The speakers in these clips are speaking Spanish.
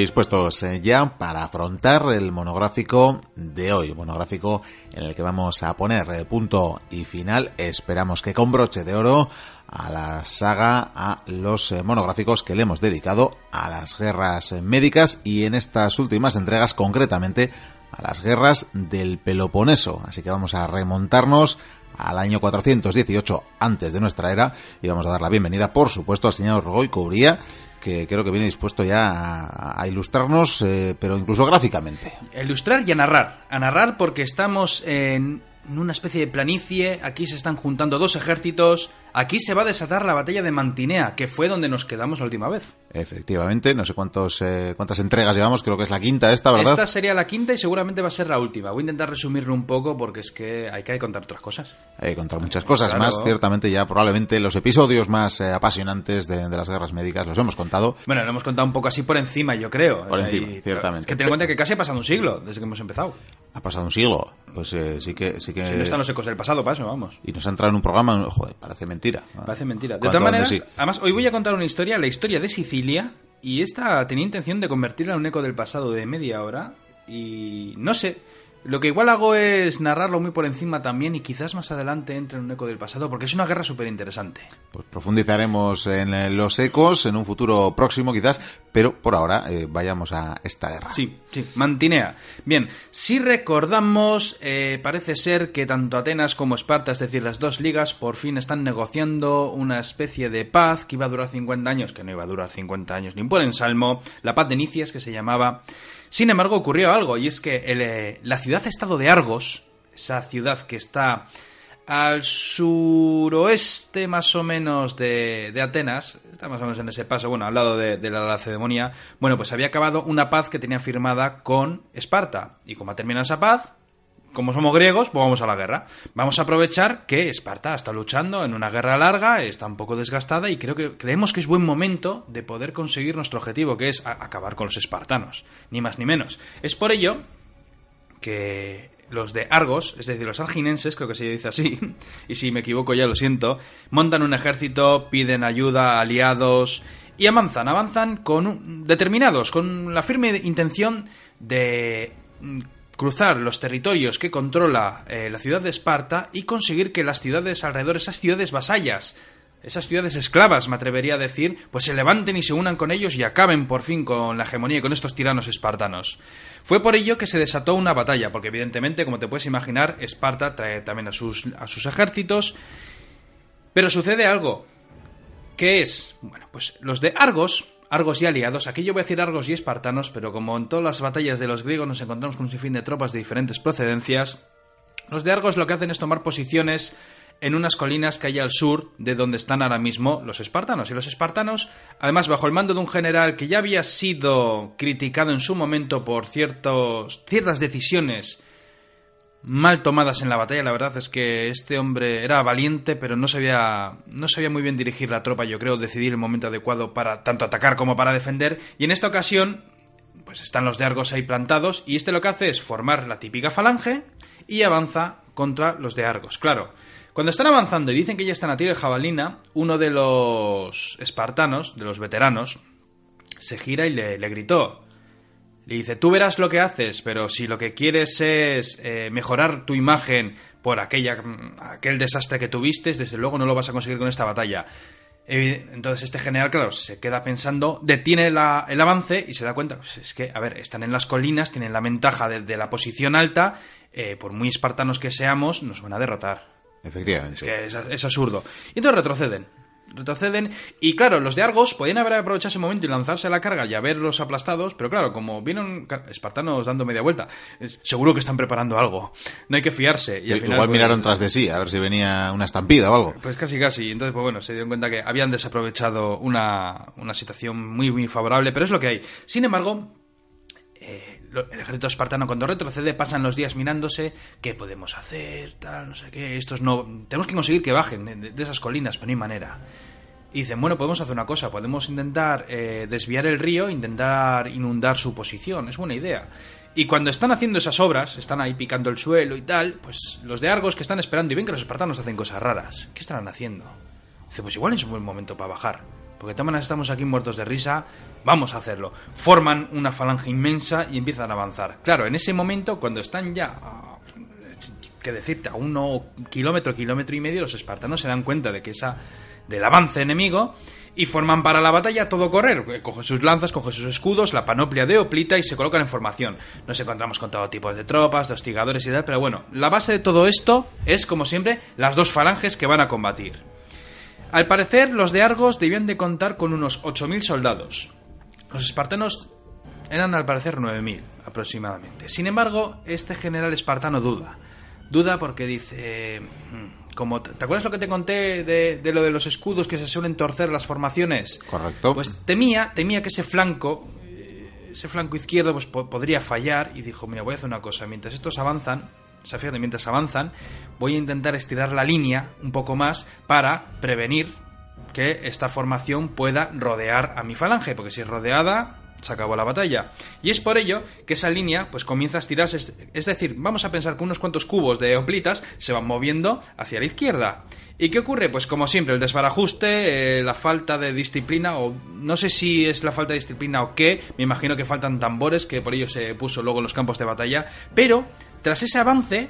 dispuestos eh, ya para afrontar el monográfico de hoy, monográfico en el que vamos a poner eh, punto y final, esperamos que con broche de oro, a la saga, a los eh, monográficos que le hemos dedicado a las guerras médicas y en estas últimas entregas concretamente a las guerras del Peloponeso. Así que vamos a remontarnos al año 418 antes de nuestra era y vamos a dar la bienvenida, por supuesto, al señor Rogoy Cubría que creo que viene dispuesto ya a, ilustrarnos, eh, pero incluso gráficamente. Ilustrar y a narrar. A narrar porque estamos en una especie de planicie, aquí se están juntando dos ejércitos, aquí se va a desatar la batalla de Mantinea, que fue donde nos quedamos la última vez. Efectivamente, no sé cuántos, eh, cuántas entregas llevamos, creo que es la quinta esta, ¿verdad? Esta sería la quinta y seguramente va a ser la última. Voy a intentar resumirlo un poco porque es que hay que contar otras cosas. Hay que contar muchas cosas Claro. más, ciertamente ya probablemente los episodios más eh, apasionantes de, de las guerras médicas los hemos contado. Bueno, lo hemos contado un poco así por encima, yo creo. Por O sea, encima, y- ciertamente. Es que ten en cuenta que casi ha pasado un siglo desde que hemos empezado. Ha pasado un siglo, pues eh, sí que... Sí que Si no están los ecos del pasado, para eso, vamos. Y nos ha entrado en un programa, joder, parece mentira. Parece mentira. De todas maneras, sí. además, hoy voy a contar una historia, la historia de Sicilia, y esta tenía intención de convertirla en un eco del pasado de media hora, y no sé. Lo que igual hago es narrarlo muy por encima también, y quizás más adelante entre en un eco del pasado, porque es una guerra súper interesante. Pues profundizaremos en eh, los ecos en un futuro próximo quizás, pero por ahora eh, vayamos a esta guerra. Sí, sí, Mantinea. Bien, si recordamos, eh, parece ser que tanto Atenas como Esparta, es decir, las dos ligas, por fin están negociando una especie de paz que iba a durar 50 años, que no iba a durar 50 años ni por ensalmo, la paz de Nicias que se llamaba. Sin embargo, ocurrió algo, y es que eh, la ciudad-estado de Argos, esa ciudad que está al suroeste más o menos de, de Atenas, está más o menos en ese paso, bueno, al lado de, de la Lacedemonia, bueno, pues había acabado una paz que tenía firmada con Esparta. Y como ha terminado esa paz, como somos griegos, pues vamos a la guerra. Vamos a aprovechar que Esparta está luchando en una guerra larga, está un poco desgastada y creo que creemos que es buen momento de poder conseguir nuestro objetivo, que es acabar con los espartanos, ni más ni menos. Es por ello que los de Argos, es decir, los arginenses, creo que se dice así, y si me equivoco ya lo siento, montan un ejército, piden ayuda, aliados, y avanzan, avanzan con determinados, con la firme intención de mm, cruzar los territorios que controla eh, la ciudad de Esparta y conseguir que las ciudades alrededor, esas ciudades vasallas, esas ciudades esclavas, me atrevería a decir, pues se levanten y se unan con ellos y acaben por fin con la hegemonía y con estos tiranos espartanos. Fue por ello que se desató una batalla, porque evidentemente, como te puedes imaginar, Esparta trae también a sus, a sus ejércitos, pero sucede algo, que es, bueno, pues los de Argos, Argos y aliados, aquí yo voy a decir Argos y espartanos, pero como en todas las batallas de los griegos nos encontramos con un sinfín de tropas de diferentes procedencias, los de Argos lo que hacen es tomar posiciones en unas colinas que hay al sur de donde están ahora mismo los espartanos. Y los espartanos, además bajo el mando de un general que ya había sido criticado en su momento por ciertos, ciertas decisiones mal tomadas en la batalla, la verdad es que este hombre era valiente, pero no sabía, no sabía muy bien dirigir la tropa, yo creo, decidir el momento adecuado para tanto atacar como para defender. Y en esta ocasión, pues están los de Argos ahí plantados, y este lo que hace es formar la típica falange y avanza contra los de Argos. Claro, cuando están avanzando y dicen que ya están a tiro de jabalina, uno de los espartanos, de los veteranos, se gira y le, le gritó. Le dice, tú verás lo que haces, pero si lo que quieres es eh, mejorar tu imagen por aquella, mm, aquel desastre que tuviste, desde luego no lo vas a conseguir con esta batalla. Entonces este general, claro, se queda pensando, detiene la- el avance y se da cuenta, pues es que, a ver, están en las colinas, tienen la ventaja de, de la posición alta, eh, por muy espartanos que seamos, nos van a derrotar. Efectivamente. Que es, es absurdo. Y entonces retroceden. Retroceden. Y claro, los de Argos podían haber aprovechado ese momento y lanzarse a la carga y haberlos aplastados. Pero claro, como vieron espartanos dando media vuelta, seguro que están preparando algo. No hay que fiarse. Y al final, Igual pues, miraron tras de sí, a ver si venía una estampida o algo. Pues casi, casi. Entonces, pues bueno, se dieron cuenta que habían desaprovechado una, una situación muy, muy favorable, pero es lo que hay. Sin embargo, eh, el ejército espartano cuando retrocede pasan los días mirándose qué podemos hacer, tal, no sé qué. Estos no. Tenemos que conseguir que bajen de, esas colinas, pero no hay manera. Y dicen, bueno, podemos hacer una cosa, podemos intentar eh, desviar el río, intentar inundar su posición, es buena idea. Y cuando están haciendo esas obras, están ahí picando el suelo y tal, pues los de Argos que están esperando y ven que los espartanos hacen cosas raras, ¿qué estarán haciendo? Dice, pues igual es un buen momento para bajar. Porque maneras estamos aquí muertos de risa, vamos a hacerlo. Forman una falange inmensa y empiezan a avanzar. Claro, en ese momento, cuando están ya, a, que decirte, a uno kilómetro, kilómetro y medio, los espartanos se dan cuenta de que esa, del avance enemigo, y forman para la batalla todo correr. Cogen sus lanzas, cogen sus escudos, la panoplia de Oplita y se colocan en formación. Nos encontramos con todo tipo de tropas, de hostigadores y tal, pero bueno, la base de todo esto es, como siempre, las dos falanges que van a combatir. Al parecer, los de Argos debían de contar con unos 8.000 soldados. Los espartanos eran al parecer 9.000 aproximadamente. Sin embargo, este general espartano duda. Duda porque dice... Como, ¿Te acuerdas lo que te conté de, de, lo de los escudos que se suelen torcer las formaciones? Correcto. Pues temía, temía que ese flanco, eh, ese flanco izquierdo, pues po podría fallar y dijo, mira, voy a hacer una cosa, mientras estos avanzan, o sea, mientras avanzan, voy a intentar estirar la línea un poco más para prevenir que esta formación pueda rodear a mi falange, porque si es rodeada, se acabó la batalla. Y es por ello que esa línea pues comienza a estirarse, es decir, vamos a pensar que unos cuantos cubos de oplitas se van moviendo hacia la izquierda. ¿Y qué ocurre? Pues como siempre, el desbarajuste, eh, la falta de disciplina, o no sé si es la falta de disciplina o qué, me imagino que faltan tambores, que por ello se puso luego en los campos de batalla, pero tras ese avance,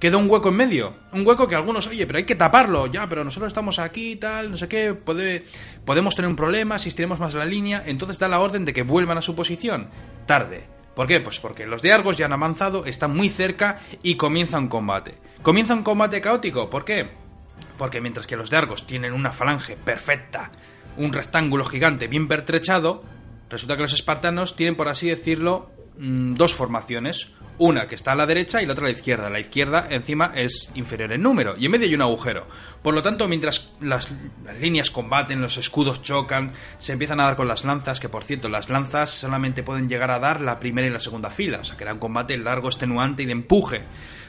queda un hueco en medio. Un hueco que algunos, oye, pero hay que taparlo, ya, pero nosotros estamos aquí y tal, no sé qué, puede, podemos tener un problema si estiremos más la línea, entonces da la orden de que vuelvan a su posición. Tarde. ¿Por qué? Pues porque los de Argos ya han avanzado, están muy cerca y comienza un combate. Comienza un combate caótico, ¿por qué? Porque mientras que los de Argos tienen una falange perfecta, un rectángulo gigante bien pertrechado, resulta que los espartanos tienen, por así decirlo, mm, dos formaciones una que está a la derecha y la otra a la izquierda. La izquierda encima es inferior en número y en medio hay un agujero. Por lo tanto, mientras las, líneas combaten, los escudos chocan, se empiezan a dar con las lanzas, que por cierto, las lanzas solamente pueden llegar a dar la primera y la segunda fila, o sea que era un combate largo, extenuante y de empuje.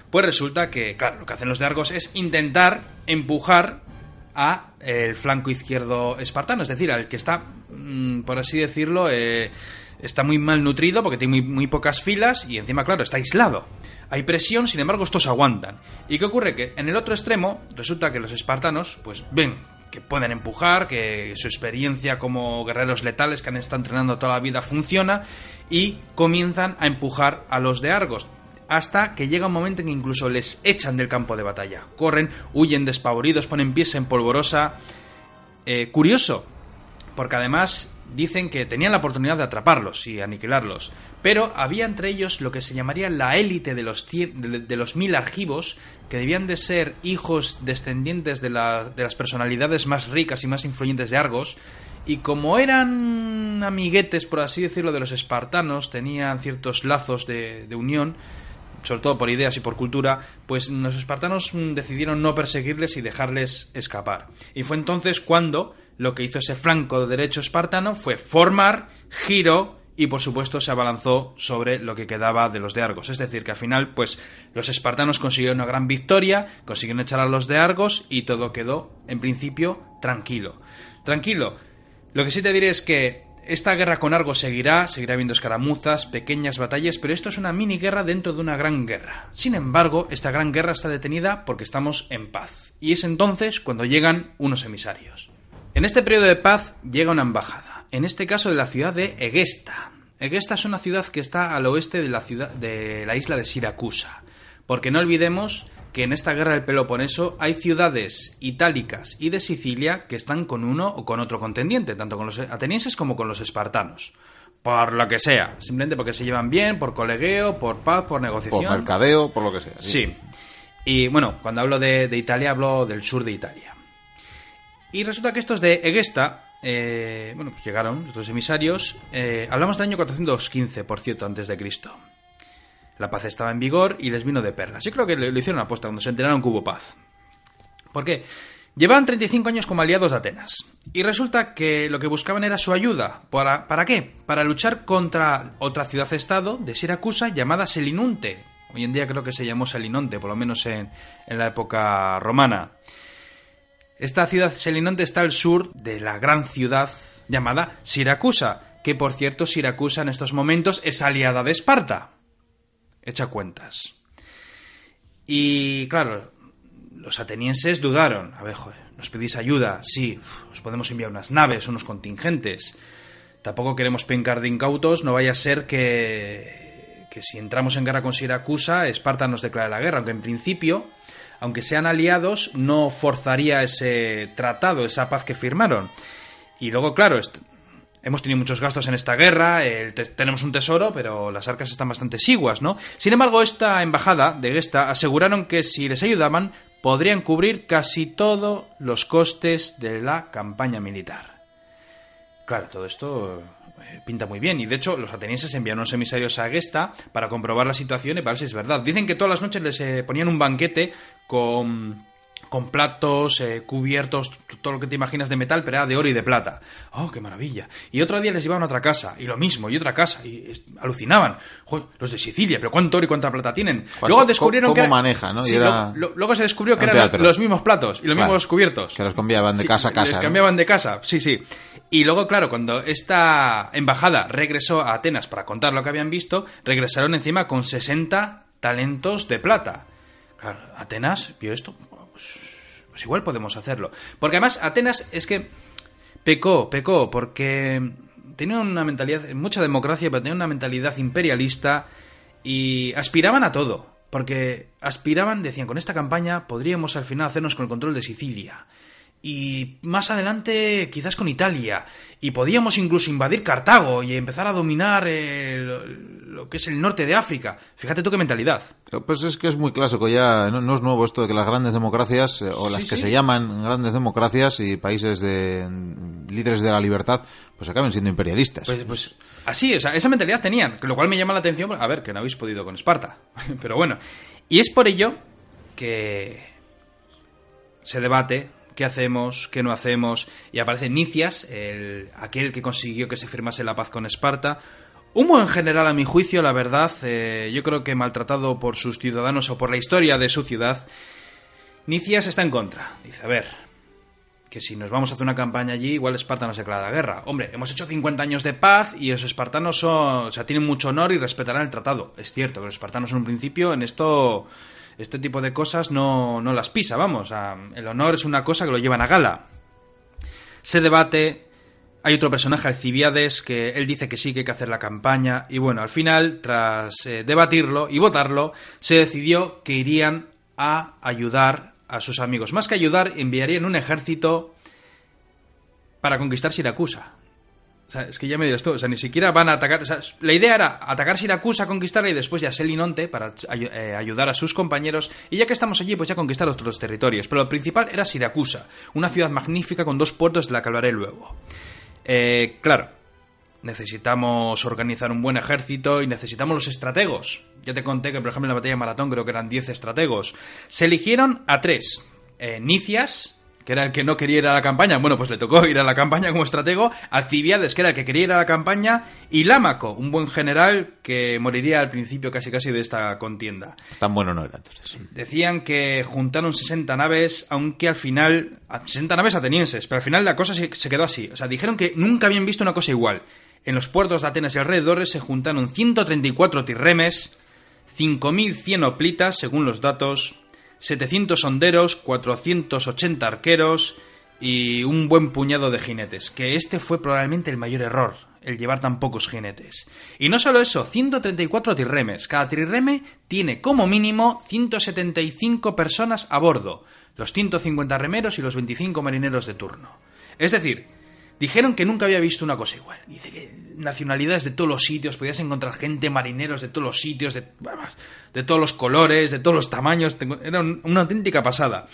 Pues resulta que, claro, lo que hacen los de Argos es intentar empujar a el flanco izquierdo espartano, es decir, al que está, mmm, por así decirlo, eh, está muy mal nutrido porque tiene muy, pocas filas y encima, claro, está aislado. Hay presión, sin embargo, estos aguantan. ¿Y qué ocurre? Que en el otro extremo resulta que los espartanos, pues ven que pueden empujar, que su experiencia como guerreros letales que han estado entrenando toda la vida funciona y comienzan a empujar a los de Argos hasta que llega un momento en que incluso les echan del campo de batalla. Corren, huyen despavoridos, ponen pies en polvorosa. Eh, curioso, porque además dicen que tenían la oportunidad de atraparlos y aniquilarlos, pero había entre ellos lo que se llamaría la élite de los, de los mil argivos, que debían de ser hijos descendientes de, de las personalidades más ricas y más influyentes de Argos, y como eran amiguetes, por así decirlo, de los espartanos, tenían ciertos lazos de, de unión, sobre todo por ideas y por cultura, pues los espartanos decidieron no perseguirles y dejarles escapar. Y fue entonces cuando lo que hizo ese flanco de derecho espartano fue formar, giro y por supuesto se abalanzó sobre lo que quedaba de los de Argos. Es decir, que al final, pues los espartanos consiguieron una gran victoria, consiguieron echar a los de Argos y todo quedó, en principio, tranquilo. Tranquilo. Lo que sí te diré es que esta guerra con Argos seguirá, seguirá habiendo escaramuzas, pequeñas batallas, pero esto es una mini guerra dentro de una gran guerra. Sin embargo, esta gran guerra está detenida porque estamos en paz. Y es entonces cuando llegan unos emisarios. En este periodo de paz llega una embajada, en este caso de la ciudad de Egesta. Egesta es una ciudad que está al oeste de la, ciudad, de la isla de Siracusa, porque no olvidemos que en esta guerra del Peloponeso hay ciudades itálicas y de Sicilia que están con uno o con otro contendiente, tanto con los atenienses como con los espartanos. Por lo que sea, simplemente porque se llevan bien, por colegueo, por paz, por negociación. Por mercadeo, por lo que sea. Sí. sí. Y bueno, cuando hablo de, de Italia, hablo del sur de Italia. Y resulta que estos de Egesta, eh, bueno, pues llegaron, estos emisarios, eh, hablamos del año 415, por cierto, antes de Cristo. La paz estaba en vigor y les vino de perlas. Yo creo que lo hicieron apuesta cuando se enteraron que hubo paz. ¿Por qué? Llevaban 35 años como aliados de Atenas. Y resulta que lo que buscaban era su ayuda. ¿Para, ¿Para qué? Para luchar contra otra ciudad-estado de Siracusa llamada Selinunte. Hoy en día creo que se llamó Selinonte, por lo menos en, en la época romana. Esta ciudad Selinonte está al sur de la gran ciudad llamada Siracusa, que por cierto Siracusa en estos momentos es aliada de Esparta. Echa cuentas. Y claro, los atenienses dudaron. A ver, joder, nos pedís ayuda, sí, os podemos enviar unas naves, unos contingentes. Tampoco queremos pencar de incautos, no vaya a ser que, que si entramos en guerra con Siracusa, Esparta nos declare la guerra, aunque en principio, aunque sean aliados, no forzaría ese tratado, esa paz que firmaron. Y luego, claro, hemos tenido muchos gastos en esta guerra, tenemos un tesoro, pero las arcas están bastante siguas, ¿no? Sin embargo, esta embajada de Gesta aseguraron que si les ayudaban, podrían cubrir casi todos los costes de la campaña militar. Claro, todo esto pinta muy bien. Y de hecho, los atenienses enviaron unos emisarios a Gesta para comprobar la situación y para ver si es verdad. Dicen que todas las noches les eh, ponían un banquete con con platos, eh, cubiertos, todo lo que te imaginas de metal, pero era de oro y de plata. ¡Oh, qué maravilla! Y otro día les llevaban a otra casa, y lo mismo, y otra casa, y alucinaban. los de Sicilia, pero ¿cuánto oro y cuánta plata tienen? Luego descubrieron que... maneja, ¿no? luego se descubrió que eran los mismos platos y los mismos cubiertos. Que los cambiaban de casa a casa. Los cambiaban de casa, sí, sí. Y luego, claro, cuando esta embajada regresó a Atenas para contar lo que habían visto, regresaron encima con 60 talentos de plata. Claro, Atenas vio esto, pues igual podemos hacerlo. Porque además Atenas es que pecó, pecó, porque tenía una mentalidad, mucha democracia, pero tenía una mentalidad imperialista y aspiraban a todo. Porque aspiraban, decían, con esta campaña podríamos al final hacernos con el control de Sicilia y más adelante quizás con Italia y podíamos incluso invadir Cartago y empezar a dominar eh, lo, que es el norte de África. Fíjate tú qué mentalidad. Pues es que es muy clásico ya, no, es nuevo esto de que las grandes democracias eh, o las que se llaman grandes democracias y países de líderes de la libertad pues acaben siendo imperialistas. Pues, pues así, o sea, esa mentalidad tenían, lo cual me llama la atención, a ver, que no habéis podido con Esparta. Pero bueno, y es por ello que se debate qué hacemos, qué no hacemos, y aparece Nicias, el, aquel que consiguió que se firmase la paz con Esparta. Humo en general, a mi juicio, la verdad, eh, yo creo que maltratado por sus ciudadanos o por la historia de su ciudad, Nicias está en contra. Dice, a ver, que si nos vamos a hacer una campaña allí, igual Esparta nos declara la guerra. Hombre, hemos hecho 50 años de paz y los espartanos son, o sea, tienen mucho honor y respetarán el tratado. Es cierto que los espartanos en un principio en esto este tipo de cosas no, no las pisa, vamos. el honor es una cosa que lo llevan a gala. Se debate. Hay otro personaje, Alcibiades, que él dice que sí que hay que hacer la campaña. Y bueno, al final, tras eh, debatirlo y votarlo, se decidió que irían a ayudar a sus amigos. Más que ayudar, enviarían un ejército para conquistar Siracusa. O sea, es que ya me dirás tú, o sea, ni siquiera van a atacar. La idea era atacar Siracusa, conquistarla y después ya Selinonte para eh, ayudar a sus compañeros. Y ya que estamos allí, pues ya conquistar otros territorios. Pero lo principal era Siracusa, una ciudad magnífica con dos puertos de la que hablaré luego. Eh, claro, necesitamos organizar un buen ejército y necesitamos los estrategos. Ya te conté que, por ejemplo, en la batalla de Maratón creo que eran 10 estrategos. Se eligieron a tres: eh, Nicias, que era el que no quería ir a la campaña, bueno, pues le tocó ir a la campaña como estratego, Alcibiades, que era el que quería ir a la campaña, y Lámaco, un buen general que moriría al principio casi casi de esta contienda. Tan bueno no era entonces. Decían que juntaron 60 naves, aunque al final, 60 naves atenienses, pero al final la cosa se, se quedó así. O sea, dijeron que nunca habían visto una cosa igual. En los puertos de Atenas y alrededores se juntaron 134 tirremes, 5.100 oplitas, según los datos, 700 honderos, 480 arqueros y un buen puñado de jinetes, que este fue probablemente el mayor error, el llevar tan pocos jinetes. Y no solo eso, 134 tirremes. Cada trirreme tiene como mínimo 175 personas a bordo, los 150 remeros y los 25 marineros de turno. Es decir, Dijeron que nunca había visto una cosa igual. Dice que nacionalidades de todos los sitios, podías encontrar gente, marineros de todos los sitios, de, de todos los colores, de todos los tamaños. Era una auténtica pasada.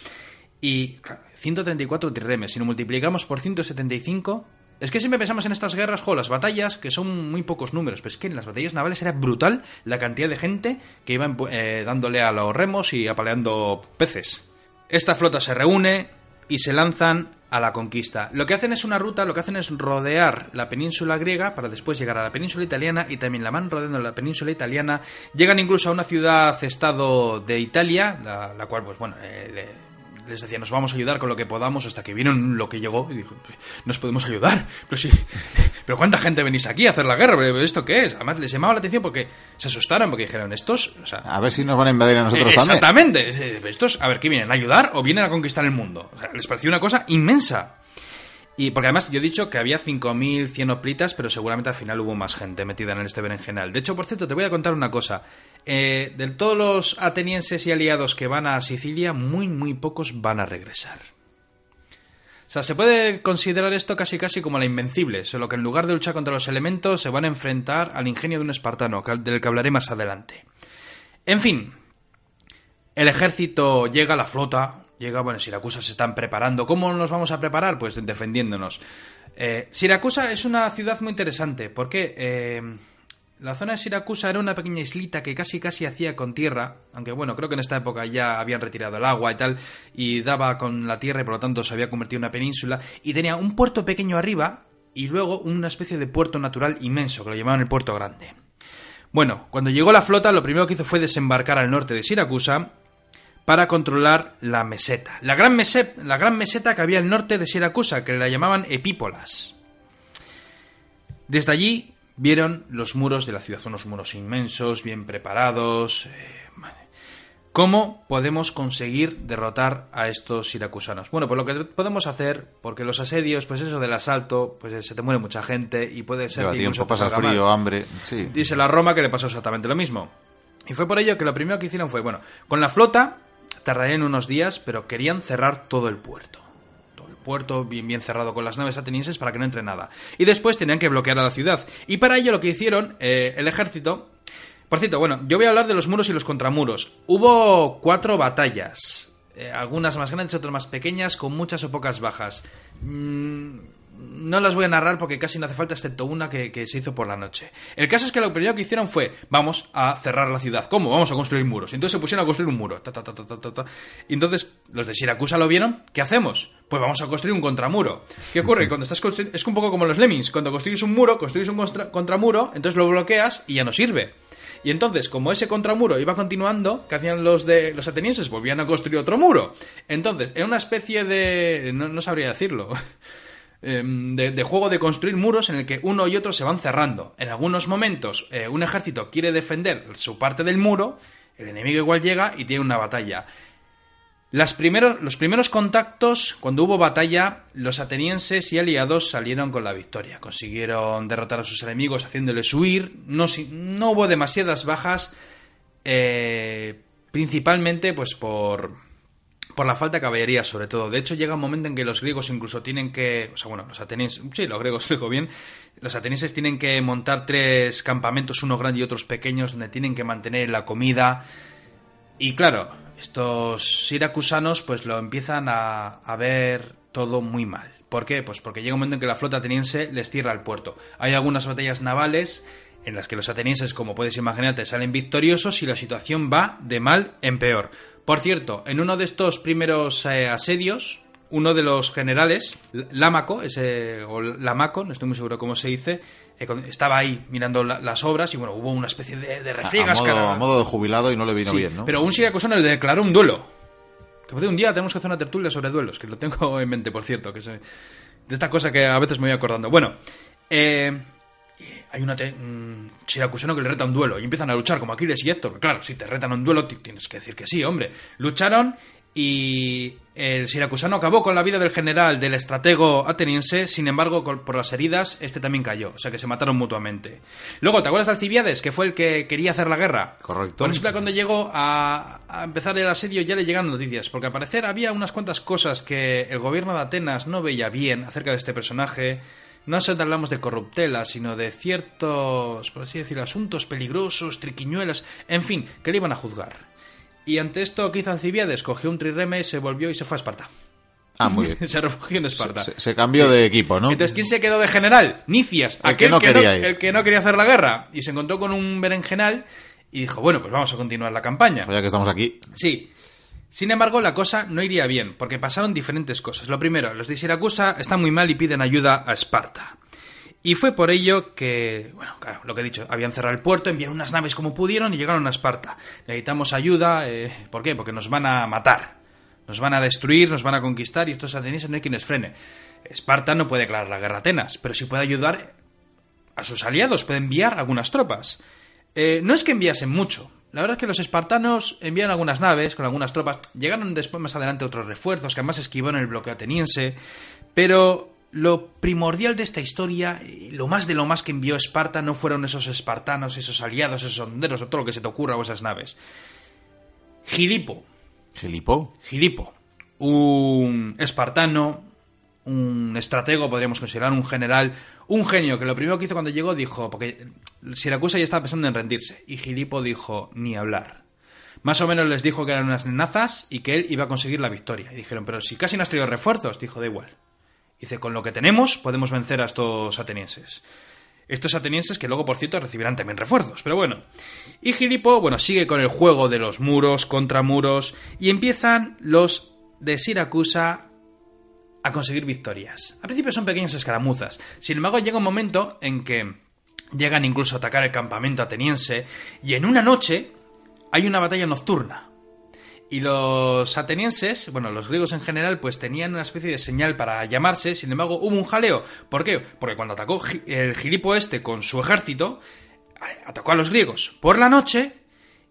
Y, claro, 134 tirremes. Si lo multiplicamos por 175, es que siempre pensamos en estas guerras, jo, las batallas, que son muy pocos números, pero es que en las batallas navales era brutal la cantidad de gente que iba eh, dándole a los remos y apaleando peces. Esta flota se reúne y se lanzan a la conquista. Lo que hacen es una ruta, lo que hacen es rodear la península griega para después llegar a la península italiana y también la van rodeando la península italiana. Llegan incluso a una ciudad-estado de Italia, la, cual, pues bueno, eh, les decía, nos vamos a ayudar con lo que podamos, hasta que vieron lo que llegó y dijo, nos podemos ayudar. Pero sí, pero ¿cuánta gente venís aquí a hacer la guerra? ¿Esto qué es? Además, les llamaba la atención porque se asustaron, porque dijeron, estos... O sea, a ver si nos van a invadir a nosotros también. Exactamente. Estos, a ver, ¿qué vienen? ¿A ayudar o vienen a conquistar el mundo? O sea, les pareció una cosa inmensa. Y porque además yo he dicho que había 5.100 hoplitas, pero seguramente al final hubo más gente metida en este berenjenal. De hecho, por cierto, te voy a contar una cosa. Eh, de todos los atenienses y aliados que van a Sicilia, muy, muy pocos van a regresar. O sea, se puede considerar esto casi casi como la invencible, solo que en lugar de luchar contra los elementos se van a enfrentar al ingenio de un espartano, del que hablaré más adelante. En fin, el ejército llega, la flota llega, bueno, Siracusa se están preparando. ¿Cómo nos vamos a preparar? Pues defendiéndonos. Eh, Siracusa es una ciudad muy interesante, porque eh, la zona de Siracusa era una pequeña islita que casi casi hacía con tierra, aunque bueno, creo que en esta época ya habían retirado el agua y tal, y daba con la tierra y por lo tanto se había convertido en una península, y tenía un puerto pequeño arriba y luego una especie de puerto natural inmenso, que lo llamaban el puerto grande. Bueno, cuando llegó la flota, lo primero que hizo fue desembarcar al norte de Siracusa para controlar la meseta. La gran, la gran meseta que había al norte de Siracusa, que la llamaban Epípolas. Desde allí Vieron los muros de la ciudad, unos muros inmensos, bien preparados. Eh, ¿Cómo podemos conseguir derrotar a estos siracusanos? Bueno, pues lo que podemos hacer, porque los asedios, pues eso del asalto, pues se te muere mucha gente y puede ser que tiempo, pasa frío, hambre, Dice la Roma que le pasó exactamente lo mismo. Y fue por ello que lo primero que hicieron fue, bueno, con la flota tardarían unos días, pero querían cerrar todo el puerto puerto bien, bien cerrado con las naves atenienses para que no entre nada. Y después tenían que bloquear a la ciudad. Y para ello lo que hicieron eh, el ejército... Por cierto, bueno, yo voy a hablar de los muros y los contramuros. Hubo cuatro batallas. Eh, algunas más grandes, otras más pequeñas, con muchas o pocas bajas. Mm, no las voy a narrar porque casi no hace falta, excepto una que, se hizo por la noche. El caso es que lo primero que hicieron fue, vamos a cerrar la ciudad. ¿Cómo? Vamos a construir muros. Entonces se pusieron a construir un muro. y entonces los de Siracusa lo vieron. ¿Qué hacemos? Pues vamos a construir un contramuro. ¿Qué ocurre? Cuando estás Es un poco como los lemmings. Cuando construyes un muro, construyes un contramuro, entonces lo bloqueas y ya no sirve. Y entonces, como ese contramuro iba continuando, ¿qué hacían los de los atenienses? Volvían a construir otro muro. Entonces, era una especie de... no sabría decirlo. Em, de, juego de construir muros en el que uno y otro se van cerrando. En algunos momentos eh, un ejército quiere defender su parte del muro, el enemigo igual llega y tiene una batalla. Primeros, los primeros contactos, cuando hubo batalla, los atenienses y aliados salieron con la victoria. Consiguieron derrotar a sus enemigos haciéndoles huir. No, no hubo demasiadas bajas, eh, principalmente pues por, por la falta de caballería, sobre todo. De hecho, llega un momento en que los griegos incluso tienen que. O sea, bueno, los atenienses. Sí, los griegos, lo digo bien. Los atenienses tienen que montar tres campamentos, uno grande y otros pequeños, donde tienen que mantener la comida. Y claro, estos siracusanos, pues lo empiezan a, a ver todo muy mal. ¿Por qué? Pues porque llega un momento en que la flota ateniense les cierra el puerto. Hay algunas batallas navales en las que los atenienses, como puedes imaginarte, salen victoriosos y la situación va de mal en peor. Por cierto, en uno de estos primeros eh, asedios, uno de los generales, Lámaco, ese, o Lamaco, no estoy muy seguro cómo se dice, eh, estaba ahí mirando las obras y bueno, hubo una especie de, de refriegas. A, modo, de jubilado y no le vino bien, ¿no? Pero un siracusano le declaró un duelo. Que un día tenemos que hacer una tertulia sobre duelos, que lo tengo en mente, por cierto, que de esta cosa que a veces me voy acordando. Bueno, eh, hay una un siracusano que le reta un duelo y empiezan a luchar como Aquiles y Héctor. Claro, si te retan un duelo tienes que decir que sí, hombre. Lucharon y el siracusano acabó con la vida del general, del estratego ateniense, sin embargo, por las heridas, este también cayó, o sea que se mataron mutuamente. Luego, ¿te acuerdas de Alcibiades, que fue el que quería hacer la guerra? Correcto. Por cuando llegó a, a, empezar el asedio ya le llegaron noticias, porque al parecer había unas cuantas cosas que el gobierno de Atenas no veía bien acerca de este personaje, no solo hablamos de corruptela, sino de ciertos, por así decirlo, asuntos peligrosos, triquiñuelas, en fin, que le iban a juzgar. Y ante esto, hizo Alcibiades cogió un trireme, se volvió y se fue a Esparta. Ah, muy bien. se refugió en Esparta. Se, cambió de equipo, ¿no? Entonces, ¿quién se quedó de general? Nicias, el aquel que no, quería ir. el que no quería hacer la guerra. Y se encontró con un berenjenal y dijo, bueno, pues vamos a continuar la campaña. Pues ya que estamos aquí. Sí. Sin embargo, la cosa no iría bien, porque pasaron diferentes cosas. Lo primero, los de Siracusa están muy mal y piden ayuda a Esparta. Y fue por ello que, bueno, claro, lo que he dicho, habían cerrado el puerto, enviaron unas naves como pudieron y llegaron a Esparta. Necesitamos ayuda, eh, ¿por qué? Porque nos van a matar. Nos van a destruir, nos van a conquistar y estos atenienses no hay quien les frene. Esparta no puede declarar la guerra a Atenas, pero sí puede ayudar a sus aliados, puede enviar algunas tropas. Eh, no es que enviasen mucho. La verdad es que los espartanos envían algunas naves con algunas tropas. Llegaron después más adelante otros refuerzos que además esquivaron el bloqueo ateniense. Pero lo primordial de esta historia, lo más de lo más que envió Esparta, no fueron esos espartanos, esos aliados, esos sonderos o todo lo que se te ocurra o esas naves. Gilipo. ¿Gilipo? Gilipo. Un espartano, un estratego, podríamos considerar un general, un genio, que lo primero que hizo cuando llegó dijo, porque Siracusa ya estaba pensando en rendirse, y Gilipo dijo, ni hablar. Más o menos les dijo que eran unas nenazas y que él iba a conseguir la victoria. Y dijeron, pero si casi no has traído refuerzos, dijo, da igual. Dice, con lo que tenemos podemos vencer a estos atenienses. Estos atenienses que luego, por cierto, recibirán también refuerzos, pero bueno. Y Gilipo, bueno, sigue con el juego de los muros contra muros y empiezan los de Siracusa a conseguir victorias. Al principio son pequeñas escaramuzas. Sin embargo, llega un momento en que llegan incluso a atacar el campamento ateniense y en una noche hay una batalla nocturna. Y los atenienses, bueno, los griegos en general, pues tenían una especie de señal para llamarse, sin embargo hubo un jaleo. ¿Por qué? Porque cuando atacó el gilipo este con su ejército, atacó a los griegos por la noche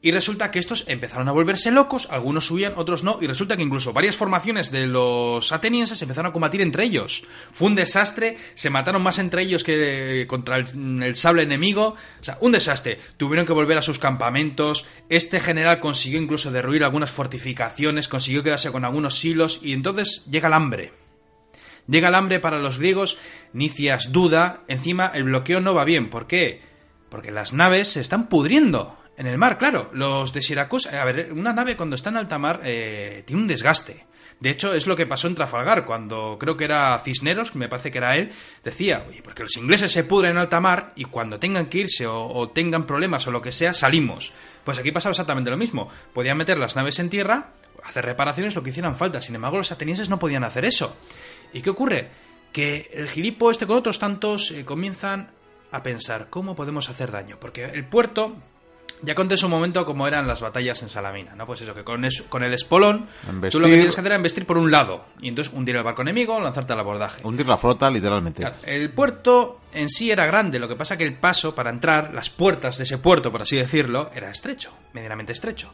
y resulta que estos empezaron a volverse locos, algunos subían, otros no, y resulta que incluso varias formaciones de los atenienses empezaron a combatir entre ellos. Fue un desastre, se mataron más entre ellos que contra el, sable enemigo, o sea, un desastre. Tuvieron que volver a sus campamentos, este general consiguió incluso derruir algunas fortificaciones, consiguió quedarse con algunos silos, y entonces llega el hambre. Llega el hambre para los griegos, Nicias duda, encima el bloqueo no va bien, ¿por qué? Porque las naves se están pudriendo en el mar, claro. Los de Siracusa. A ver, una nave cuando está en alta mar eh, tiene un desgaste. De hecho, es lo que pasó en Trafalgar, cuando creo que era Cisneros, me parece que era él, decía, oye, porque los ingleses se pudren en alta mar y cuando tengan que irse o, tengan problemas o lo que sea, salimos. Pues aquí pasaba exactamente lo mismo. Podían meter las naves en tierra, hacer reparaciones, lo que hicieran falta. Sin embargo, los atenienses no podían hacer eso. ¿Y qué ocurre? Que el gilipo este con otros tantos eh, comienzan a pensar, ¿cómo podemos hacer daño? Porque el puerto ya conté en su momento cómo eran las batallas en Salamina, ¿no? Pues eso, que con, con el espolón, tú lo que tienes que hacer es investir por un lado, y entonces hundir el barco enemigo, lanzarte al abordaje. Hundir la flota, literalmente. el puerto en sí era grande, lo que pasa que el paso para entrar, las puertas de ese puerto, por así decirlo, era estrecho, medianamente estrecho.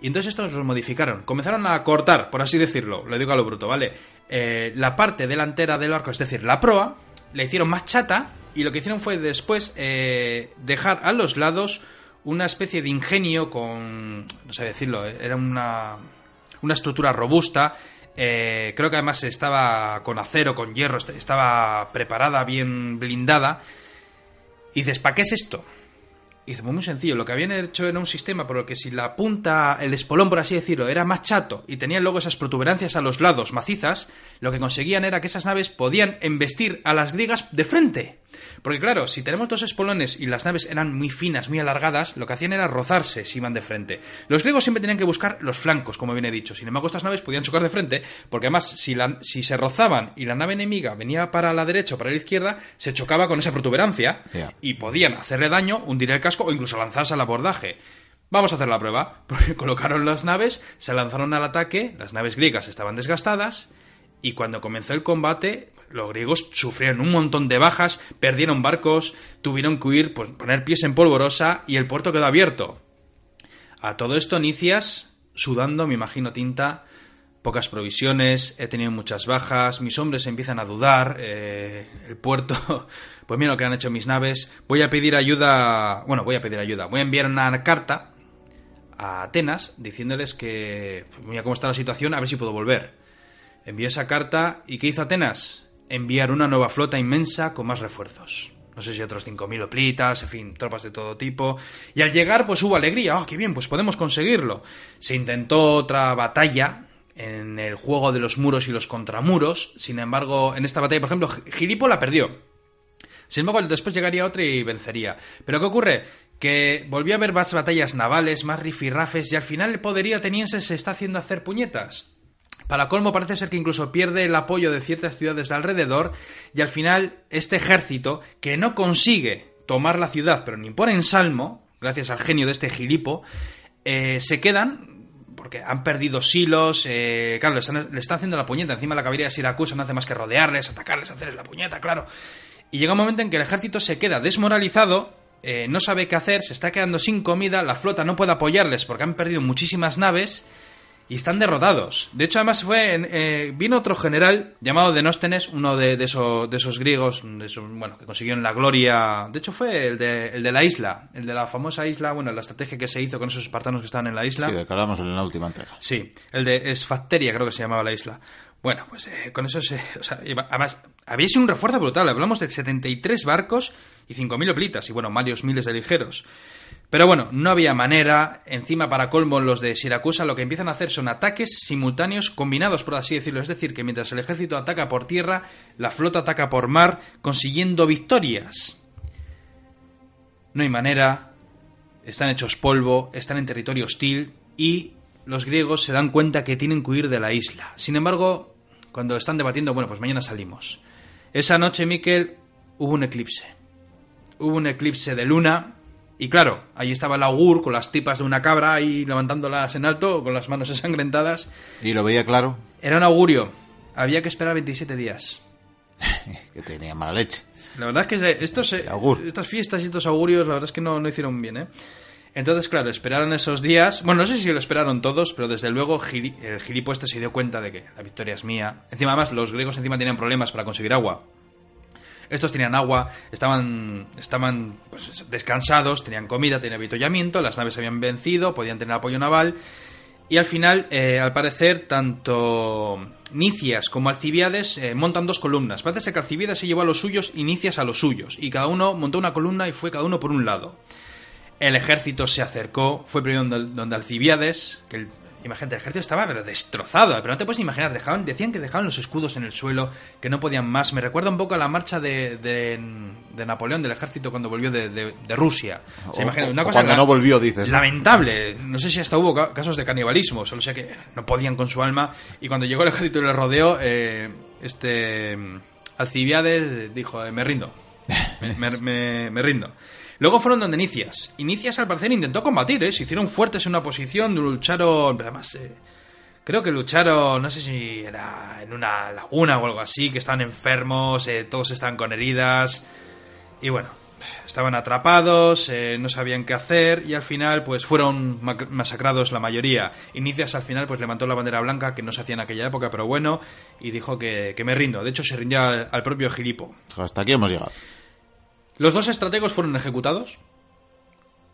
Y entonces estos los modificaron. Comenzaron a cortar, por así decirlo, lo digo a lo bruto, ¿vale? Eh, la parte delantera del barco, es decir, la proa, le hicieron más chata y lo que hicieron fue después eh, dejar a los lados una especie de ingenio con, no sé decirlo, era una, una estructura robusta. Eh, creo que además estaba con acero, con hierro, estaba preparada, bien blindada. Y dices, ¿para qué es esto? Y dice, muy sencillo, lo que habían hecho era un sistema por el que si la punta, el espolón, por así decirlo, era más chato y tenían luego esas protuberancias a los lados macizas, lo que conseguían era que esas naves podían embestir a las griegas de frente. Porque claro, si tenemos dos espolones y las naves eran muy finas, muy alargadas, lo que hacían era rozarse si iban de frente. Los griegos siempre tenían que buscar los flancos, como bien he dicho. Sin embargo, estas naves podían chocar de frente, porque además, si, si se rozaban y la nave enemiga venía para la derecha o para la izquierda, se chocaba con esa protuberancia y podían hacerle daño, hundir el casco o incluso lanzarse al abordaje. Vamos a hacer la prueba. Porque colocaron las naves, se lanzaron al ataque, las naves griegas estaban desgastadas, y cuando comenzó el combate, los griegos sufrieron un montón de bajas, perdieron barcos, tuvieron que huir, pues, poner pies en polvorosa y el puerto quedó abierto. A todo esto, Nicias, sudando, me imagino tinta, pocas provisiones, he tenido muchas bajas, mis hombres empiezan a dudar, eh, el puerto, pues mira lo que han hecho mis naves, voy a pedir ayuda, bueno, voy a pedir ayuda, voy a enviar una carta a Atenas diciéndoles que, pues mira cómo está la situación, a ver si puedo volver. Envió esa carta y ¿qué hizo Atenas? Enviar una nueva flota inmensa con más refuerzos. No sé si otros 5.000 oplitas, en fin, tropas de todo tipo. Y al llegar, pues hubo alegría. ¡Oh, qué bien! Pues podemos conseguirlo. Se intentó otra batalla en el juego de los muros y los contramuros. Sin embargo, en esta batalla, por ejemplo, Gilipo la perdió. Sin embargo, después llegaría otra y vencería. Pero ¿qué ocurre? Que volvió a haber más batallas navales, más rifirrafes, y al final el poderío ateniense se está haciendo hacer puñetas. Para colmo parece ser que incluso pierde el apoyo de ciertas ciudades de alrededor y al final este ejército que no consigue tomar la ciudad pero ni por ensalmo, gracias al genio de este gilipo, eh, se quedan porque han perdido silos, eh, claro, le están, haciendo la puñeta, encima la caballería de Siracusa no hace más que rodearles, atacarles, hacerles la puñeta, claro. Y llega un momento en que el ejército se queda desmoralizado, eh, no sabe qué hacer, se está quedando sin comida, la flota no puede apoyarles porque han perdido muchísimas naves y están derrotados. De hecho, además fue eh, vino otro general llamado Denóstenes, uno de, de, esos, de esos griegos, de esos, bueno, que consiguieron la gloria. De hecho, fue el de, el de la isla, el de la famosa isla, bueno, la estrategia que se hizo con esos espartanos que estaban en la isla. Sí, de que hablamos en la última entrega. Sí, el de Esfacteria, creo que se llamaba la isla. Bueno, pues eh, con eso se. O sea, además, había sido un refuerzo brutal. Hablamos de 73 barcos y 5.000 oplitas, y bueno, varios miles de ligeros. Pero bueno, no había manera. Encima, para colmo, los de Siracusa lo que empiezan a hacer son ataques simultáneos combinados, por así decirlo. Es decir, que mientras el ejército ataca por tierra, la flota ataca por mar, consiguiendo victorias. No hay manera. Están hechos polvo, están en territorio hostil y los griegos se dan cuenta que tienen que huir de la isla. Sin embargo, cuando están debatiendo, bueno, pues mañana salimos. Esa noche, Miquel, hubo un eclipse. Hubo un eclipse de luna y claro, ahí estaba el augur con las tipas de una cabra ahí levantándolas en alto, con las manos ensangrentadas. ¿Y lo veía claro? Era un augurio. Había que esperar 27 días. que tenía mala leche. La verdad es que estos, estas fiestas y estos augurios, la verdad es que no, no hicieron bien, ¿eh? Entonces, claro, esperaron esos días. Bueno, no sé si lo esperaron todos, pero desde luego el gilipo este se dio cuenta de que la victoria es mía. Encima, además, los griegos encima tenían problemas para conseguir agua. Estos tenían agua, estaban, estaban pues, descansados, tenían comida, tenían avituallamiento, las naves habían vencido, podían tener apoyo naval. Y al final, eh, al parecer, tanto Nicias como Alcibiades eh, montan dos columnas. Parece que Alcibiades se llevó a los suyos y Nicias a los suyos. Y cada uno montó una columna y fue cada uno por un lado. El ejército se acercó, fue primero donde, donde Alcibiades, que el, imagínate, el ejército estaba pero destrozado, pero no te puedes imaginar, dejaban, decían que dejaban los escudos en el suelo, que no podían más. Me recuerda un poco a la marcha de, de, de Napoleón del ejército cuando volvió de, de Rusia. O, imagina, una cosa cuando no volvió, dices. Lamentable. No sé si hasta hubo casos de canibalismo, solo sé que no podían con su alma. Y cuando llegó el ejército y le rodeó, eh, este Alcibiades dijo, eh, me rindo. me, me, me rindo. Luego fueron donde Nicias. Y Nicias al parecer intentó combatir, ¿eh? Se hicieron fuertes en una posición, lucharon... Además, eh, creo que lucharon, no sé si era en una laguna o algo así, que estaban enfermos, eh, todos estaban con heridas. Y bueno, estaban atrapados, eh, no sabían qué hacer y al final pues fueron masacrados la mayoría. Inicias al final pues levantó la bandera blanca que no se hacía en aquella época, pero bueno, y dijo que, que me rindo. De hecho se rindió al, al, propio Gilipo. Hasta aquí hemos llegado. Los dos estrategos fueron ejecutados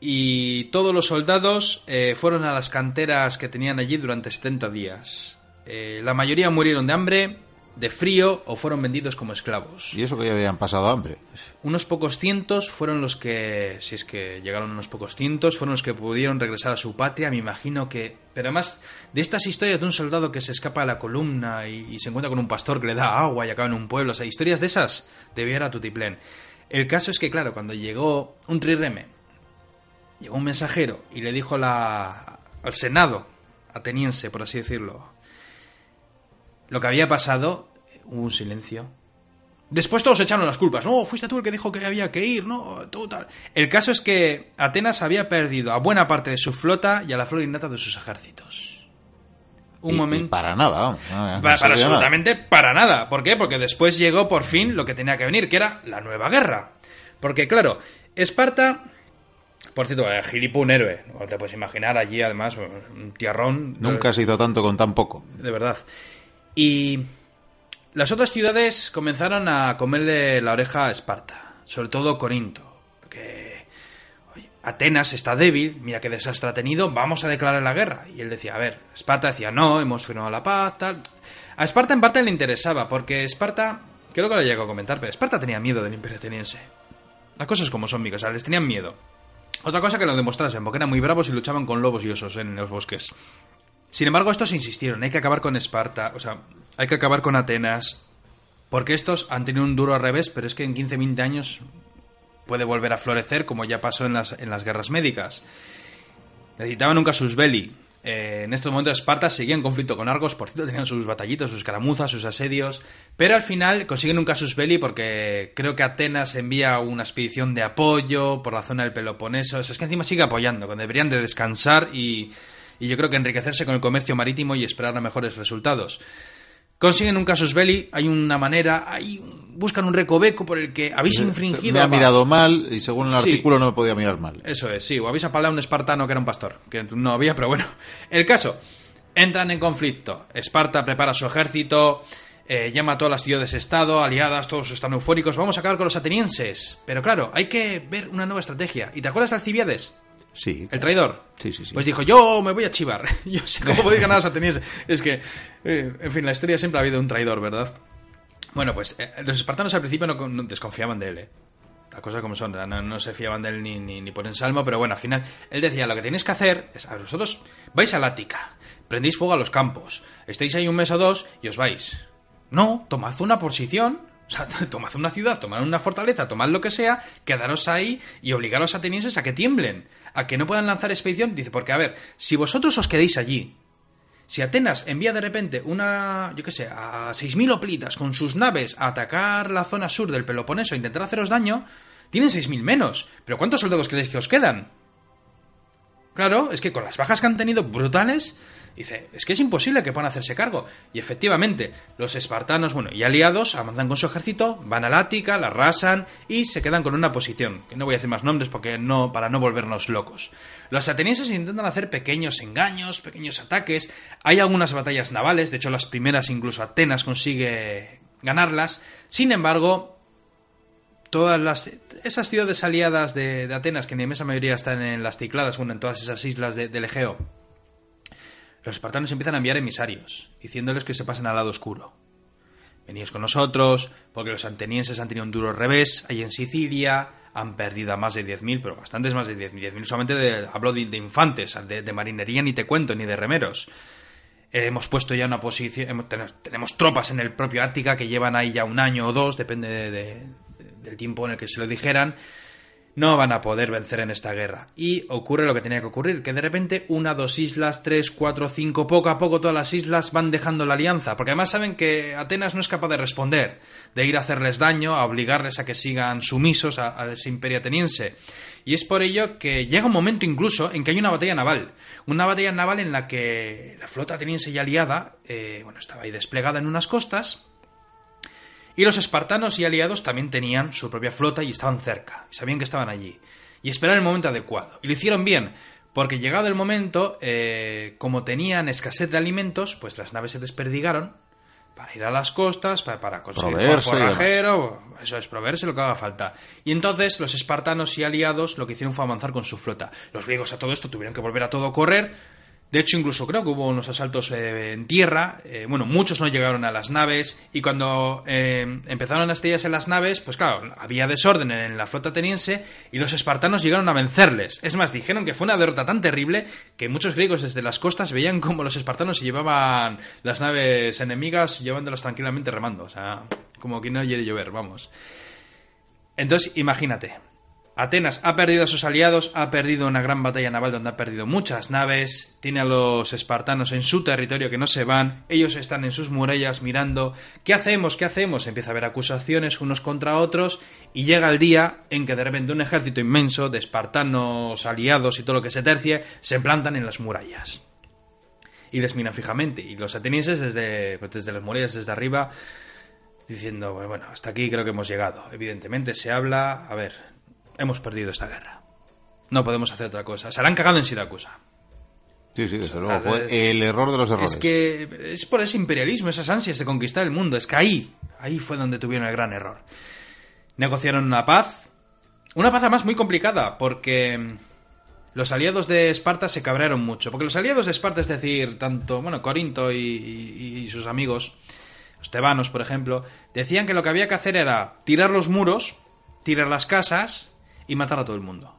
y todos los soldados eh, fueron a las canteras que tenían allí durante 70 días. Eh, la mayoría murieron de hambre, de frío o fueron vendidos como esclavos. ¿Y eso que ya habían pasado hambre? Unos pocos cientos fueron los que, si es que llegaron unos pocos cientos, fueron los que pudieron regresar a su patria. Me imagino que. Pero además, de estas historias de un soldado que se escapa de la columna y, y se encuentra con un pastor que le da agua y acaba en un pueblo, o sea, historias de esas, debía ir a Tutiplén. El caso es que, claro, cuando llegó un trireme, llegó un mensajero y le dijo al Senado ateniense, por así decirlo, lo que había pasado, hubo un silencio. Después todos echaron las culpas. No, fuiste tú el que dijo que había que ir, no, tú tal. El caso es que Atenas había perdido a buena parte de su flota y a la flor innata de sus ejércitos un y, momento. Y para nada, vamos. No, para, para absolutamente nada. para nada. ¿Por qué? Porque después llegó por fin lo que tenía que venir, que era la nueva guerra. Porque, claro, Esparta. Por cierto, eh, Gilipo, un héroe. No te puedes imaginar allí, además, un tierrón. Nunca se hizo tanto con tan poco. De verdad. Y. Las otras ciudades comenzaron a comerle la oreja a Esparta. Sobre todo Corinto. Que Atenas está débil, mira qué desastre ha tenido, vamos a declarar la guerra. Y él decía, a ver, Esparta decía, no, hemos firmado la paz, tal. A Esparta en parte le interesaba, porque Esparta, creo que lo llego a comentar, pero Esparta tenía miedo del imperio ateniense. Las cosas como son, micos, o sea, les tenían miedo. Otra cosa que lo demostrasen, porque eran muy bravos y luchaban con lobos y osos en los bosques. Sin embargo, estos insistieron, hay que acabar con Esparta, o sea, hay que acabar con Atenas, porque estos han tenido un duro revés, pero es que en 15-20 años puede volver a florecer como ya pasó en las, en las guerras médicas. Necesitaban un casus belli. Eh, en estos momentos Esparta seguía en conflicto con Argos, por cierto tenían sus batallitos, sus caramuzas, sus asedios, pero al final consiguen un casus belli porque creo que Atenas envía una expedición de apoyo por la zona del Peloponeso, es que encima sigue apoyando, cuando deberían de descansar y, y yo creo que enriquecerse con el comercio marítimo y esperar a mejores resultados. Consiguen un casus belli, hay una manera, hay, buscan un recoveco por el que habéis infringido... Me ha mirado mal y según el Sí. artículo no me podía mirar mal. Eso es, sí, o habéis apalado a un espartano que era un pastor, que no había, pero bueno. El caso, entran en conflicto, Esparta prepara su ejército, eh, llama a todas las ciudades-estado, aliadas, todos están eufóricos, vamos a acabar con los atenienses. Pero claro, hay que ver una nueva estrategia. ¿Y te acuerdas de Alcibiades? Sí. El traidor. Sí, sí, sí. Pues dijo, yo me voy a chivar. Yo sé cómo podéis ganar a los atenienses. Es que, eh, en fin, la historia siempre ha habido un traidor, ¿verdad? Bueno, pues eh, los espartanos al principio no, no desconfiaban de él, ¿eh? Las cosas como son, no, no se fiaban de él ni, ni, ni por ensalmo, pero bueno, al final él decía, lo que tenéis que hacer es, a vosotros vais al Ática, prendéis fuego a los campos, estáis ahí un mes o dos y os vais. No, tomad una posición, o sea, tomad una ciudad, tomad una fortaleza, tomad lo que sea, quedaros ahí y obligar a los atenienses a que tiemblen, a que no puedan lanzar expedición. Dice, porque a ver, si vosotros os quedéis allí, si Atenas envía de repente una, yo qué sé, a 6.000 hoplitas con sus naves a atacar la zona sur del Peloponeso e intentar haceros daño, tienen 6.000 menos. Pero ¿cuántos soldados creéis que os quedan? Claro, es que con las bajas que han tenido brutales, dice, es que es imposible que puedan hacerse cargo. Y efectivamente, los espartanos, bueno, y aliados avanzan con su ejército, van al Ática, la arrasan y se quedan con una posición, que no voy a decir más nombres porque no, para no volvernos locos. Los atenienses intentan hacer pequeños engaños, pequeños ataques, hay algunas batallas navales, de hecho las primeras incluso Atenas consigue ganarlas, sin embargo, todas las esas ciudades aliadas de, Atenas que en inmensa mayoría están en las Cicladas, bueno, en todas esas islas de- del Egeo, los espartanos empiezan a enviar emisarios, diciéndoles que se pasen al lado oscuro. Veníos con nosotros, porque los atenienses han tenido un duro revés, ahí en Sicilia, han perdido a más de 10.000, pero bastantes más de 10.000. 10.000 solamente de, hablo de, infantes, de, marinería ni te cuento, ni de remeros. Hemos puesto ya una posición, hemos- tenemos, tenemos tropas en el propio Ática que llevan ahí ya un año o dos, depende de- de- del tiempo en el que se lo dijeran. No van a poder vencer en esta guerra. Y ocurre lo que tenía que ocurrir, que de repente una, dos islas, tres, cuatro, cinco, poco a poco todas las islas van dejando la alianza, porque además saben que Atenas no es capaz de responder, de ir a hacerles daño, a obligarles a que sigan sumisos a, ese imperio ateniense. Y es por ello que llega un momento incluso en que hay una batalla naval. Una batalla naval en la que la flota ateniense y aliada, eh, bueno, estaba ahí desplegada en unas costas, y los espartanos y aliados también tenían su propia flota y estaban cerca, y sabían que estaban allí. Y esperaron el momento adecuado. Y lo hicieron bien, porque llegado el momento, eh, como tenían escasez de alimentos, pues las naves se desperdigaron para ir a las costas, para, para conseguir Proveerse y forrajero, eso es, proveerse lo que haga falta. Y entonces los espartanos y aliados lo que hicieron fue avanzar con su flota. Los griegos a todo esto tuvieron que volver a todo correr. De hecho, incluso creo que hubo unos asaltos eh, en tierra. eh, bueno, muchos no llegaron a las naves. Y cuando eh, empezaron a estrellarse las naves, pues claro, había desorden en la flota ateniense y los espartanos llegaron a vencerles. Es más, dijeron que fue una derrota tan terrible que muchos griegos desde las costas veían como los espartanos se llevaban las naves enemigas llevándolas tranquilamente remando. O sea, como que no quiere llover, vamos. Entonces, imagínate. Atenas ha perdido a sus aliados, ha perdido una gran batalla naval donde ha perdido muchas naves, tiene a los espartanos en su territorio que no se van, ellos están en sus murallas mirando, ¿qué hacemos? ¿Qué hacemos? Empieza a haber acusaciones unos contra otros y llega el día en que de repente un ejército inmenso de espartanos aliados y todo lo que se tercie se plantan en las murallas. Y les miran fijamente, y los atenienses desde, pues desde las murallas, desde arriba, diciendo, "Pues bueno, hasta aquí creo que hemos llegado. Evidentemente se habla, a ver, hemos perdido esta guerra. No podemos hacer otra cosa. Se la han cagado en Siracusa. Sí, sí, desde luego. Fue el error de los errores. Es que es por ese imperialismo, esas ansias de conquistar el mundo. Es que ahí, ahí fue donde tuvieron el gran error. Negociaron una paz. Una paz además muy complicada, porque mm, los aliados de Esparta se cabrearon mucho. Porque los aliados de Esparta, es decir, tanto, bueno, Corinto y, y- y sus amigos, los tebanos, por ejemplo, decían que lo que había que hacer era tirar los muros, tirar las casas y matar a todo el mundo.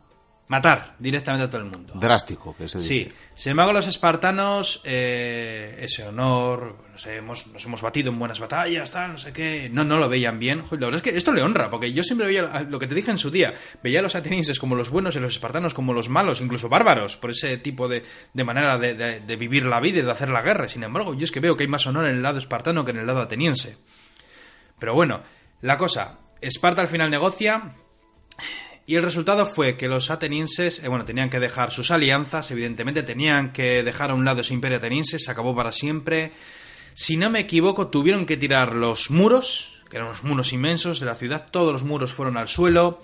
Matar directamente a todo el mundo. Drástico, que se dice. Sí, sin embargo los espartanos, eh, ese honor, no sé, hemos, nos hemos batido en buenas batallas, tal, no sé qué, no, no lo veían bien. Joder, la verdad es que esto le honra, porque yo siempre veía lo que te dije en su día, veía a los atenienses como los buenos y a los espartanos como los malos, incluso bárbaros, por ese tipo de, de manera de, de- de vivir la vida y de hacer la guerra. Sin embargo, yo es que veo que hay más honor en el lado espartano que en el lado ateniense. Pero bueno, la cosa, Esparta al final negocia Y el resultado fue que los atenienses, eh, bueno, tenían que dejar sus alianzas, evidentemente, tenían que dejar a un lado ese imperio ateniense, se acabó para siempre. Si no me equivoco, tuvieron que tirar los muros, que eran unos muros inmensos de la ciudad, todos los muros fueron al suelo.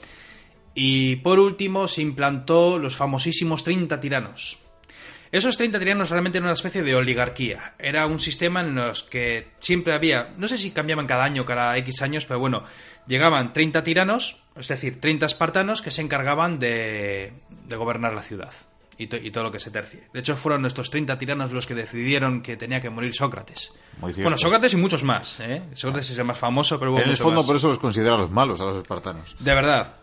Y por último, se implantó los famosísimos 30 tiranos. Esos 30 tiranos realmente eran una especie de oligarquía. Era un sistema en los que siempre había, no sé si cambiaban cada año, cada X años, pero bueno, llegaban 30 tiranos, es decir, 30 espartanos que se encargaban de, de gobernar la ciudad y, to- y todo lo que se tercie. De hecho, fueron estos 30 tiranos los que decidieron que tenía que morir Sócrates. Muy. Bueno, Sócrates y muchos más. ¿eh? Sócrates es el más famoso, pero hubo En el fondo, más. por eso los considera los malos a los espartanos. De verdad.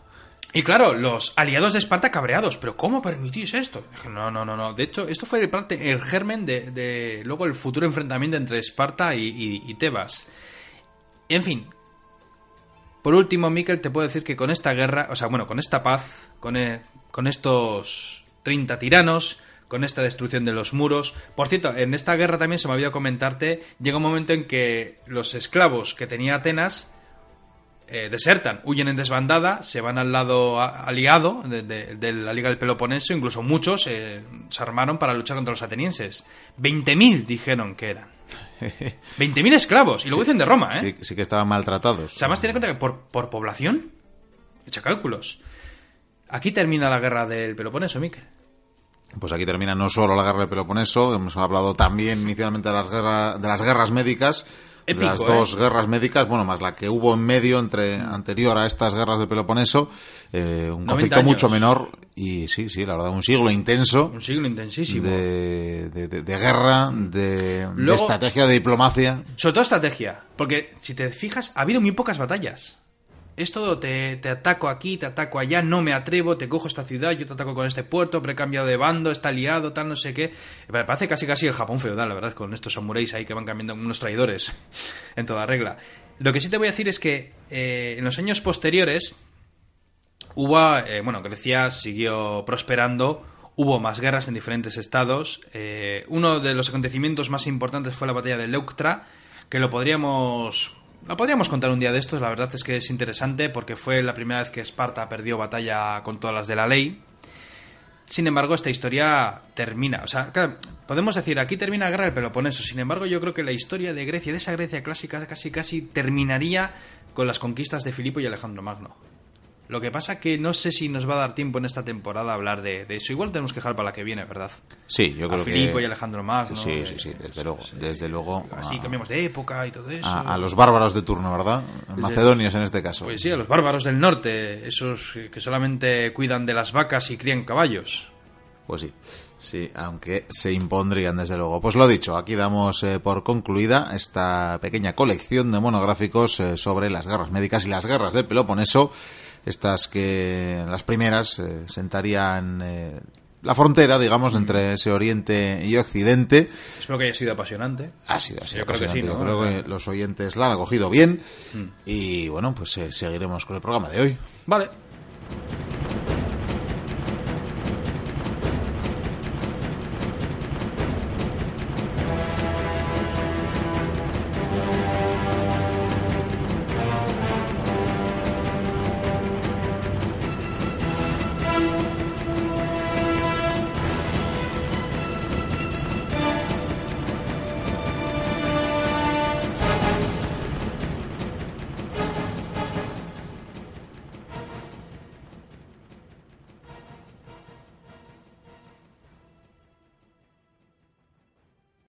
Y claro, los aliados de Esparta cabreados, pero ¿cómo permitís esto? No, no, no, no. De hecho, esto fue el, parte, el germen de, de luego el futuro enfrentamiento entre Esparta y, y- Tebas. En fin. Por último, Miquel, te puedo decir que con esta guerra, o sea, bueno, con esta paz, con, eh, con estos 30 tiranos, con esta destrucción de los muros. Por cierto, en esta guerra también se me olvidó comentarte, llega un momento en que los esclavos que tenía Atenas eh, desertan, huyen en desbandada, se van al lado aliado de, de- de la Liga del Peloponeso, incluso muchos eh, se armaron para luchar contra los atenienses. 20.000 dijeron que eran. 20.000 esclavos, y lo dicen de Roma, ¿eh? Sí, sí que estaban maltratados. O sea, además tiene en cuenta que por, por población, echa cálculos. Aquí termina la guerra del Peloponeso, Miquel. Pues aquí termina no solo la guerra del Peloponeso, hemos hablado también inicialmente de las, guerra- de las guerras médicas, Épico, las dos ¿eh? guerras médicas, bueno, más la que hubo en medio entre anterior a estas guerras del Peloponeso, eh, un 90 conflicto años. mucho menor y sí, sí, la verdad, un siglo intenso Un siglo intensísimo. de, de- de- de guerra, de, de Luego- estrategia, de diplomacia. Sobre todo estrategia, porque si te fijas, ha habido muy pocas batallas. Es todo, te, te ataco aquí, te ataco allá, no me atrevo, te cojo esta ciudad, yo te ataco con este puerto, pero he cambiado de bando, está liado, tal, no sé qué. Parece casi casi el Japón feudal, la verdad, con estos samuráis ahí que van cambiando unos traidores, en toda regla. Lo que sí te voy a decir es que eh, en los años posteriores hubo, eh, bueno, Grecia siguió prosperando, hubo más guerras en diferentes estados. eh, uno de los acontecimientos más importantes fue la batalla de Leuctra, que lo podríamos... La podríamos contar un día de estos, la verdad es que es interesante porque fue la primera vez que Esparta perdió batalla con todas las de la ley. Sin embargo, esta historia termina. O sea, claro, podemos decir, aquí termina la guerra del Peloponeso. Sin embargo, yo creo que la historia de Grecia, de esa Grecia clásica, casi casi terminaría con las conquistas de Filipo y Alejandro Magno. Lo que pasa que no sé si nos va a dar tiempo en esta temporada a hablar de, de eso. Igual tenemos que dejar para la que viene, ¿verdad? Sí, yo a creo Filipo que... y Alejandro Magno. Sí, eh, sí, sí, desde luego, pues, desde luego. Así a- cambiamos de época y todo eso. a, a los bárbaros de turno, ¿verdad? Macedonios en este caso. Pues sí, a los bárbaros del norte, esos que que solamente cuidan de las vacas y crían caballos. Pues sí, sí, aunque se impondrían desde luego. Pues lo dicho, aquí damos eh, por concluida esta pequeña colección de monográficos eh, sobre las guerras médicas y las guerras del Peloponeso, estas que las primeras eh, sentarían eh, la frontera, digamos, entre ese Oriente y Occidente. Espero que haya sido apasionante. Ha sido así. Yo creo que apasionante. sí, ¿no? Yo creo que los oyentes la han acogido bien y bueno, pues eh, seguiremos con el programa de hoy. Vale.